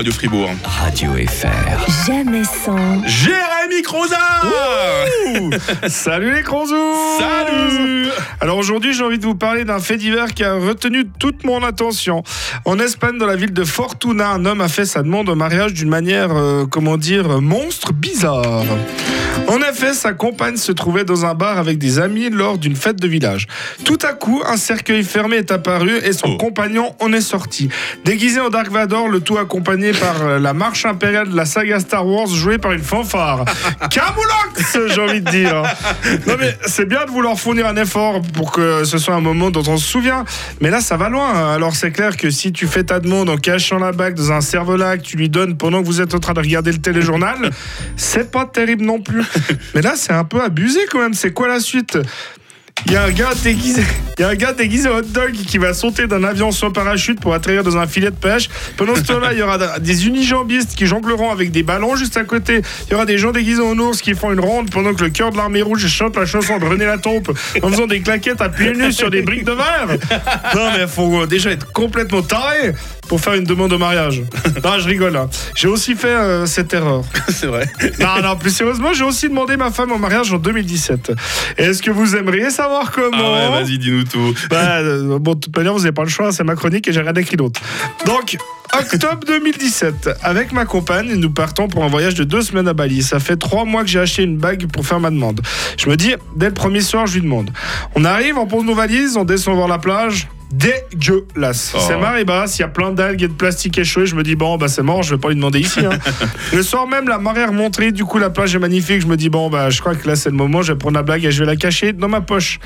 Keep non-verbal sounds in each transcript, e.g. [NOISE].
Radio Fribourg. Radio FR. Jamais sans. Jérémy Croza [LAUGHS] Salut les Crozous Salut Alors aujourd'hui j'ai envie de vous parler d'un fait divers qui a retenu toute mon attention. En Espagne, dans la ville de Fortuna, un homme a fait sa demande en mariage d'une manière, euh, comment dire, monstre bizarre. En effet, sa compagne se trouvait dans un bar avec des amis lors d'une fête de village. Tout à coup, un cercueil fermé est apparu et son Oh. compagnon en est sorti. Déguisé en Dark Vador, le tout accompagné par euh, la marche impériale de la saga Star Wars jouée par une fanfare. [LAUGHS] Camoulox, j'ai envie de dire. Non mais c'est bien de vouloir fournir un effort pour que ce soit un moment dont on se souvient. Mais là, ça va loin. Alors c'est clair que si tu fais ta demande en cachant la bague dans un cervelas que tu lui donnes pendant que vous êtes en train de regarder le téléjournal, c'est pas terrible non plus. [LAUGHS] Mais là, c'est un peu abusé quand même. C'est quoi la suite? Il y a un gars déguisé, [LAUGHS] il y a un gars déguisé hot dog qui va sauter d'un avion sans parachute pour atterrir dans un filet de pêche. Pendant ce temps-là, il y aura des unijambistes qui jongleront avec des ballons juste à côté. Il y aura des gens déguisés en ours qui font une ronde pendant que le cœur de l'armée rouge chante la chanson de René Latompe en faisant des claquettes à pieds nus sur des briques de verre. Non mais faut déjà être complètement taré pour faire une demande au mariage. [LAUGHS] Non, je rigole. hein. J'ai aussi fait euh, cette erreur. [LAUGHS] C'est vrai. Non, non, plus sérieusement, j'ai aussi demandé ma femme en mariage en 2017. Est-ce que vous aimeriez savoir comment Ah ouais, vas-y, dis-nous tout. [LAUGHS] Bah, euh, bon, de toute manière, vous n'avez pas le choix, c'est ma chronique et j'ai rien écrit d'autre. Donc, octobre 2017, avec ma compagne, nous partons pour un voyage de deux semaines à Bali. Ça fait trois mois que j'ai acheté une bague pour faire ma demande. Je me dis, dès le premier soir, je lui demande. On arrive, on pose nos valises, on descend voir la plage. Dégueulasse. Oh. C'est marée basse, il y a plein d'algues et de plastique échoué. Je me dis, bon, bah c'est mort, je vais pas lui demander ici. hein. [LAUGHS] le soir même, la marée est remontée, du coup, la plage est magnifique. Je me dis, bon, bah je crois que là, c'est le moment, je vais prendre la blague et je vais la cacher dans ma poche.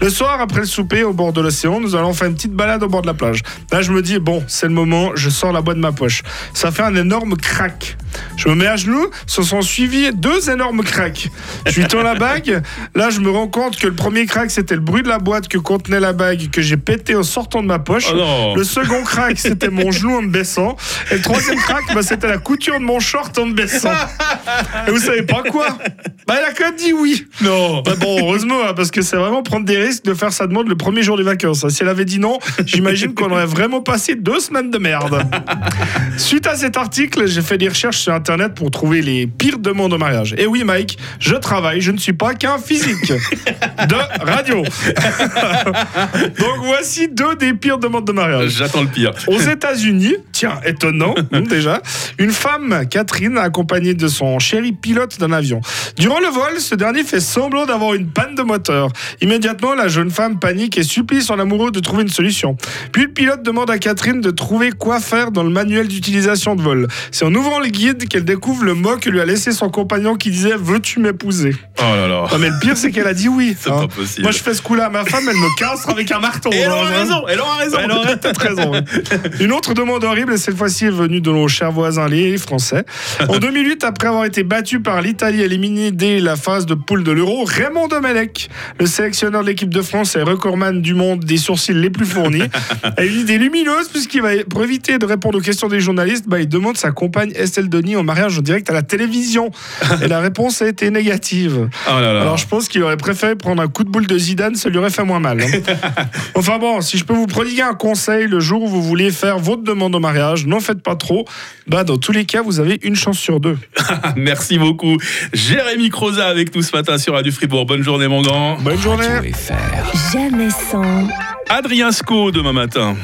Le soir, après le souper au bord de l'océan, nous allons faire une petite balade au bord de la plage. Là, je me dis, bon, c'est le moment, je sors la boîte de ma poche. Ça fait un énorme crack. Je me mets à genoux, se sont suivis deux énormes cracks. Je lui tends la bague. Là, je me rends compte que le premier crack, c'était le bruit de la boîte que contenait la bague que j'ai pété en sortant de ma poche. Oh non. Le second crack, c'était mon genou en me baissant. Et le troisième crack, bah, c'était la couture de mon short en me baissant. [LAUGHS] Et vous savez pas quoi? Bah, elle a quand même dit oui. Non. Bah bon, heureusement, hein, parce que c'est vraiment prendre des risques de faire sa demande le premier jour des vacances. hein. Si elle avait dit non, j'imagine qu'on aurait vraiment passé deux semaines de merde. Suite à cet article, j'ai fait des recherches sur Internet pour trouver les pires demandes au mariage. Et oui, Mike, je travaille, je ne suis pas qu'un physique de radio. [LAUGHS] Donc voici deux des pires demandes de mariage. J'attends le pire. Aux États-Unis, tiens, étonnant hum, [LAUGHS] déjà, une femme, Catherine, accompagnée de son chéri pilote d'un avion. Durant le vol, ce dernier fait semblant d'avoir une panne de moteur. Immédiatement, la jeune femme panique et supplie son amoureux de trouver une solution. Puis le pilote demande à Catherine de trouver quoi faire dans le manuel d'utilisation de vol. C'est en ouvrant le guide qu'elle découvre le mot que lui a laissé son compagnon qui disait Veux-tu m'épouser? Oh là là. Non, mais le pire, c'est qu'elle a dit oui. [LAUGHS] C'est hein. pas possible. Moi, je fais ce coup-là à ma femme, elle me casse avec un marteau. Et elle aura hein. raison, elle aura raison. Elle aurait peut-être raison. [LAUGHS] Une autre demande horrible, et cette fois-ci est venue de nos chers voisins, les Français. En [LAUGHS] 2008, après avoir été battu par l'Italie éliminée dès la phase de poule de l'Euro, Raymond Domenech, le sélectionneur de l'équipe de France et recordman du monde des sourcils les plus fournis, [LAUGHS] a une idée lumineuse puisqu'il va, pour éviter de répondre aux questions des journalistes, bah, il demande sa compagne Estelle Denis en mariage en direct à la télévision. Et la réponse a été négative. Oh là là. Alors je pense qu'il aurait préféré prendre un coup de boule de Zidane, ça lui aurait fait moins mal. hein. [LAUGHS] enfin bon, si je peux vous prodiguer un conseil, le jour où vous voulez faire votre demande au mariage, n'en faites pas trop. Bah dans tous les cas, vous avez une chance sur deux. [LAUGHS] Merci beaucoup. Jérémy Croza avec nous ce matin sur Radio Fribourg. Bonne journée, mon grand. Bonne journée. Jamais sans. Adrien Sco demain matin.